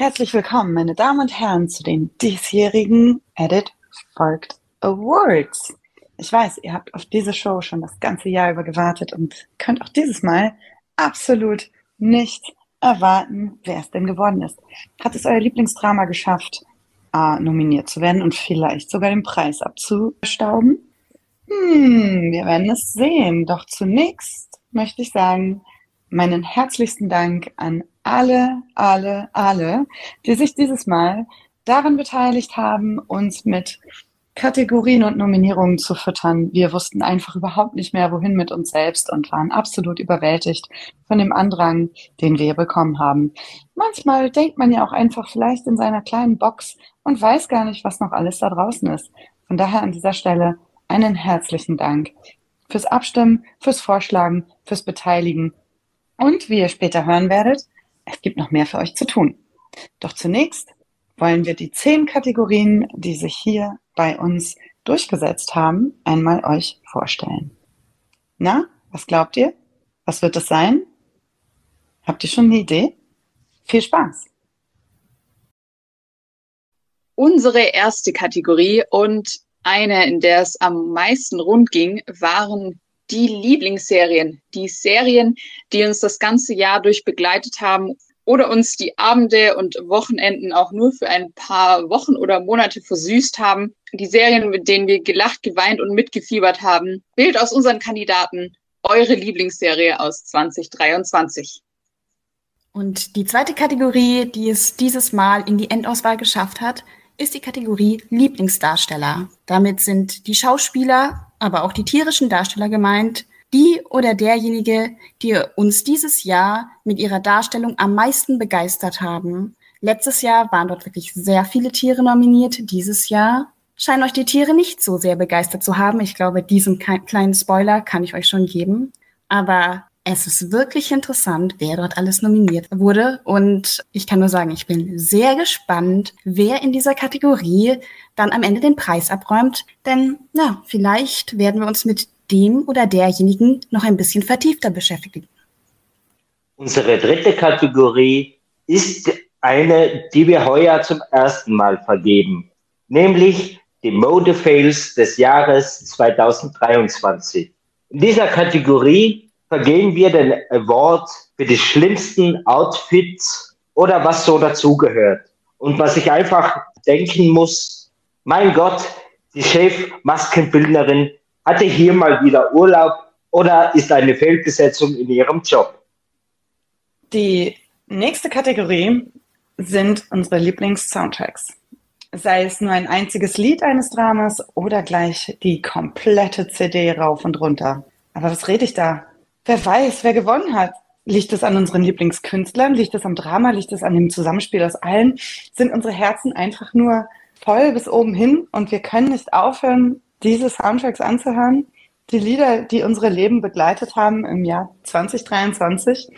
Herzlich willkommen, meine Damen und Herren, zu den diesjährigen Edit Folgt Awards. Ich weiß, ihr habt auf diese Show schon das ganze Jahr über gewartet und könnt auch dieses Mal absolut nicht erwarten, wer es denn geworden ist. Hat es euer Lieblingsdrama geschafft, äh, nominiert zu werden und vielleicht sogar den Preis abzustauben? Hm, wir werden es sehen. Doch zunächst möchte ich sagen, meinen herzlichsten Dank an alle, alle, alle, die sich dieses Mal daran beteiligt haben, uns mit Kategorien und Nominierungen zu füttern. Wir wussten einfach überhaupt nicht mehr, wohin mit uns selbst und waren absolut überwältigt von dem Andrang, den wir bekommen haben. Manchmal denkt man ja auch einfach vielleicht in seiner kleinen Box und weiß gar nicht, was noch alles da draußen ist. Von daher an dieser Stelle einen herzlichen Dank fürs Abstimmen, fürs Vorschlagen, fürs Beteiligen und wie ihr später hören werdet, es gibt noch mehr für euch zu tun. Doch zunächst wollen wir die zehn Kategorien, die sich hier bei uns durchgesetzt haben, einmal euch vorstellen. Na, was glaubt ihr? Was wird es sein? Habt ihr schon eine Idee? Viel Spaß! Unsere erste Kategorie und eine, in der es am meisten rund ging, waren die Lieblingsserien, die Serien, die uns das ganze Jahr durch begleitet haben oder uns die Abende und Wochenenden auch nur für ein paar Wochen oder Monate versüßt haben. Die Serien, mit denen wir gelacht, geweint und mitgefiebert haben. Bild aus unseren Kandidaten eure Lieblingsserie aus 2023. Und die zweite Kategorie, die es dieses Mal in die Endauswahl geschafft hat, ist die Kategorie Lieblingsdarsteller. Damit sind die Schauspieler aber auch die tierischen Darsteller gemeint, die oder derjenige, die uns dieses Jahr mit ihrer Darstellung am meisten begeistert haben. Letztes Jahr waren dort wirklich sehr viele Tiere nominiert. Dieses Jahr scheinen euch die Tiere nicht so sehr begeistert zu haben. Ich glaube, diesen kleinen Spoiler kann ich euch schon geben. Aber es ist wirklich interessant, wer dort alles nominiert wurde. Und ich kann nur sagen, ich bin sehr gespannt, wer in dieser Kategorie dann am Ende den Preis abräumt. Denn, ja, vielleicht werden wir uns mit dem oder derjenigen noch ein bisschen vertiefter beschäftigen. Unsere dritte Kategorie ist eine, die wir heuer zum ersten Mal vergeben, nämlich die Mode Fails des Jahres 2023. In dieser Kategorie vergeben wir den Award für die schlimmsten Outfits oder was so dazugehört. Und was ich einfach denken muss, mein Gott, die Chef-Maskenbildnerin hatte hier mal wieder Urlaub oder ist eine Fehlbesetzung in ihrem Job. Die nächste Kategorie sind unsere Lieblings-Soundtracks. Sei es nur ein einziges Lied eines Dramas oder gleich die komplette CD rauf und runter. Aber was rede ich da? Wer weiß, wer gewonnen hat. Liegt es an unseren Lieblingskünstlern? Liegt es am Drama? Liegt es an dem Zusammenspiel aus allen? Sind unsere Herzen einfach nur voll bis oben hin und wir können nicht aufhören, diese Soundtracks anzuhören? Die Lieder, die unsere Leben begleitet haben im Jahr 2023.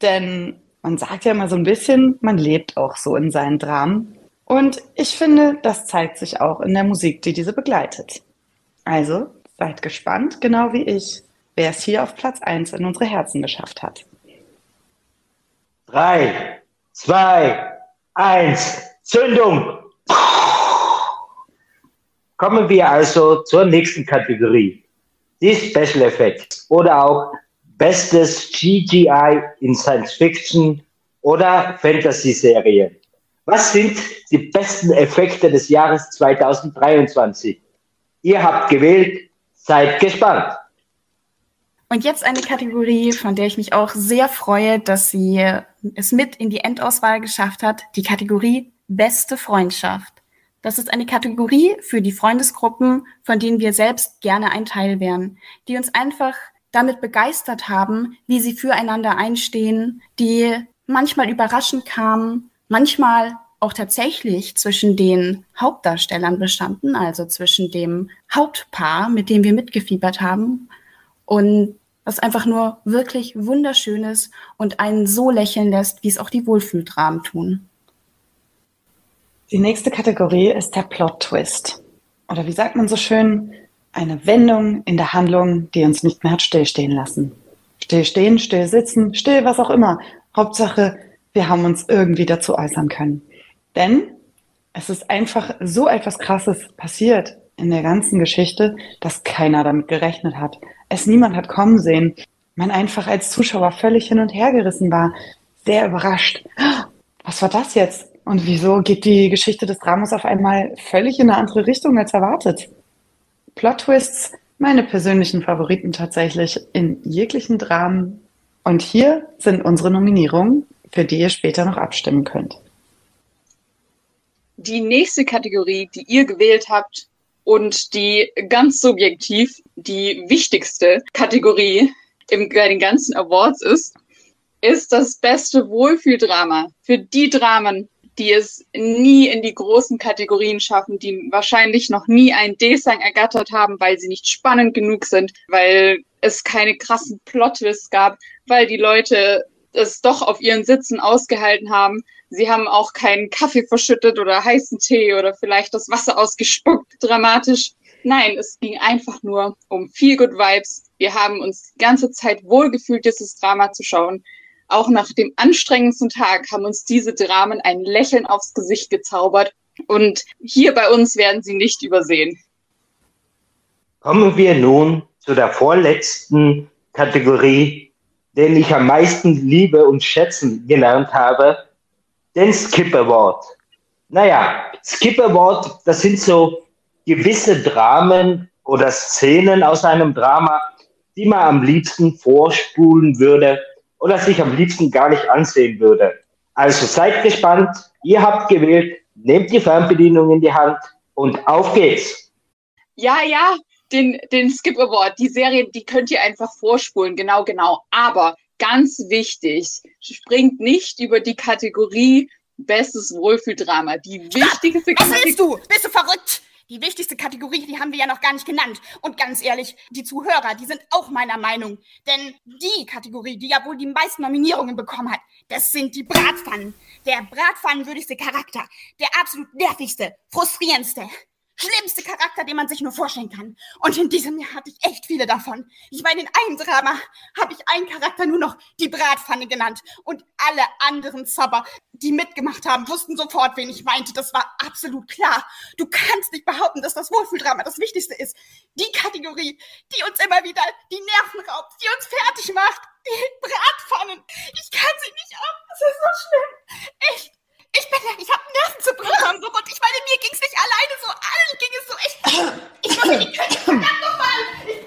Denn man sagt ja immer so ein bisschen, man lebt auch so in seinen Dramen. Und ich finde, das zeigt sich auch in der Musik, die diese begleitet. Also seid gespannt, genau wie ich, wer es hier auf Platz 1 in unsere Herzen geschafft hat. Drei, zwei, eins, Zündung! Kommen wir also zur nächsten Kategorie. Die Special Effects oder auch Bestes CGI in Science Fiction oder Fantasy-Serien. Was sind die besten Effekte des Jahres 2023? Ihr habt gewählt, seid gespannt. Und jetzt eine Kategorie, von der ich mich auch sehr freue, dass sie es mit in die Endauswahl geschafft hat. Die Kategorie Beste Freundschaft. Das ist eine Kategorie für die Freundesgruppen, von denen wir selbst gerne ein Teil wären, die uns einfach damit begeistert haben, wie sie füreinander einstehen, die manchmal überraschend kamen, manchmal auch tatsächlich zwischen den Hauptdarstellern bestanden, also zwischen dem Hauptpaar, mit dem wir mitgefiebert haben, und was einfach nur wirklich wunderschön ist und einen so lächeln lässt, wie es auch die Wohlfühldramen tun. Die nächste Kategorie ist der Plot-Twist. Oder wie sagt man so schön, eine Wendung in der Handlung, die uns nicht mehr hat stillstehen lassen. Still stehen, still sitzen, still was auch immer. Hauptsache, wir haben uns irgendwie dazu äußern können. Denn es ist einfach so etwas Krasses passiert in der ganzen Geschichte, dass keiner damit gerechnet hat. Es niemand hat kommen sehen. Man einfach als Zuschauer völlig hin und her gerissen war, sehr überrascht. Was war das jetzt? Und wieso geht die Geschichte des Dramas auf einmal völlig in eine andere Richtung als erwartet? Plot-Twists, meine persönlichen Favoriten tatsächlich in jeglichen Dramen. Und hier sind unsere Nominierungen, für die ihr später noch abstimmen könnt. Die nächste Kategorie, die ihr gewählt habt und die ganz subjektiv die wichtigste Kategorie im, bei den ganzen Awards ist, ist das beste Wohlfühldrama. Für die Dramen, die es nie in die großen Kategorien schaffen, die wahrscheinlich noch nie einen D-Sang ergattert haben, weil sie nicht spannend genug sind, weil es keine krassen Plot-Twists gab, weil die Leute es doch auf ihren Sitzen ausgehalten haben. Sie haben auch keinen Kaffee verschüttet oder heißen Tee oder vielleicht das Wasser ausgespuckt, dramatisch. Nein, es ging einfach nur um Feel Good Vibes. Wir haben uns die ganze Zeit wohlgefühlt, dieses Drama zu schauen. Auch nach dem anstrengendsten Tag haben uns diese Dramen ein Lächeln aufs Gesicht gezaubert. Und hier bei uns werden sie nicht übersehen. Kommen wir nun zu der vorletzten Kategorie, den ich am meisten liebe und schätzen gelernt habe, den Skip Award. Naja, Skip Award, das sind so gewisse Dramen oder Szenen aus einem Drama, die man am liebsten vorspulen würde oder sich am liebsten gar nicht ansehen würde. Also seid gespannt, ihr habt gewählt, nehmt die Fernbedienung in die Hand und auf geht's. Ja, ja, den, den Skip Award, die Serie, die könnt ihr einfach vorspulen, genau, genau. Aber ganz wichtig, springt nicht über die Kategorie Bestes Wohlfühldrama. Die wichtigste Was willst du? Bist du verrückt? Die wichtigste Kategorie, die haben wir ja noch gar nicht genannt. Und ganz ehrlich, die Zuhörer, die sind auch meiner Meinung. Denn die Kategorie, die ja wohl die meisten Nominierungen bekommen hat, das sind die Bratpfannen. Der bratpfannenwürdigste Charakter. Der absolut nervigste, frustrierendste schlimmste Charakter, den man sich nur vorstellen kann. Und in diesem Jahr hatte ich echt viele davon. Ich meine, in einem Drama habe ich einen Charakter nur noch die Bratpfanne genannt. Und alle anderen Zauber, die mitgemacht haben, wussten sofort, wen ich meinte. Das war absolut klar. Du kannst nicht behaupten, dass das Wohlfühldrama das Wichtigste ist. Die Kategorie, die uns immer wieder die Nerven raubt, die uns fertig macht. Die Bratpfannen. Ich kann sie nicht ab. Das ist so schlimm. Echt. Ich bin, ich habe Nerven zu brechen und ich meine, mir ging es nicht alleine so, allen ging es so echt. Ich muss in die Küche.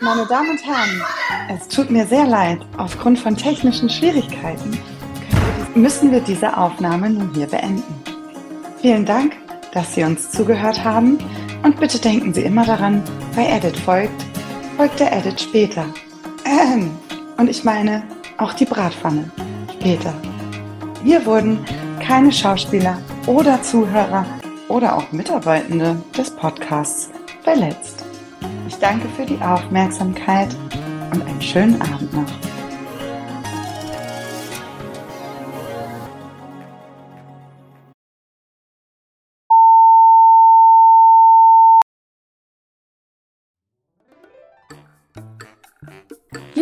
Meine Damen und Herren, es tut mir sehr leid. Aufgrund von technischen Schwierigkeiten müssen wir diese Aufnahme nun hier beenden. Vielen Dank, dass Sie uns zugehört haben und bitte denken Sie immer daran, bei Edit folgt, folgt der Edit später. Ähm, und ich meine auch die Bratpfanne später. Hier wurden keine Schauspieler oder Zuhörer oder auch Mitarbeitende des Podcasts verletzt. Ich danke für die Aufmerksamkeit und einen schönen Abend noch.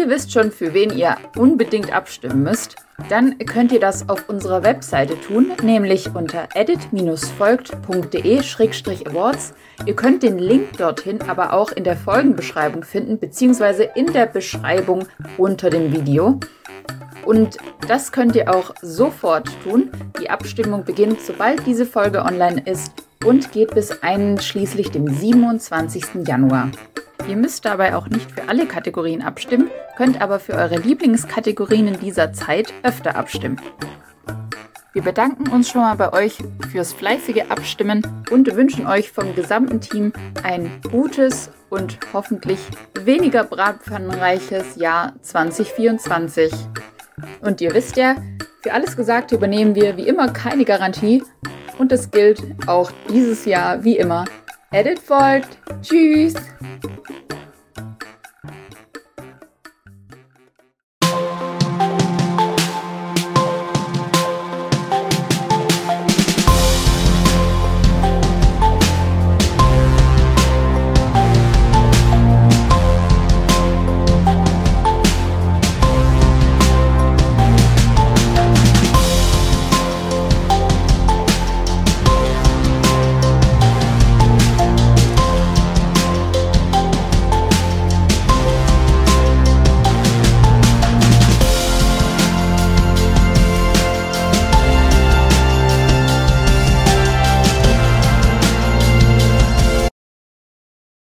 Ihr wisst schon, für wen ihr unbedingt abstimmen müsst. Dann könnt ihr das auf unserer Webseite tun, nämlich unter edit-folgt.de-awards. Ihr könnt den Link dorthin aber auch in der Folgenbeschreibung finden, beziehungsweise in der Beschreibung unter dem Video. Und das könnt ihr auch sofort tun. Die Abstimmung beginnt, sobald diese Folge online ist und geht bis einschließlich dem 27. Januar. Ihr müsst dabei auch nicht für alle Kategorien abstimmen, könnt aber für eure Lieblingskategorien in dieser Zeit öfter abstimmen. Wir bedanken uns schon mal bei euch fürs fleißige Abstimmen und wünschen euch vom gesamten Team ein gutes und hoffentlich weniger bratpfannenreiches Jahr 2024. Und ihr wisst ja, für alles Gesagte übernehmen wir wie immer keine Garantie und es gilt auch dieses Jahr wie immer. Edit folgt. Tschüss.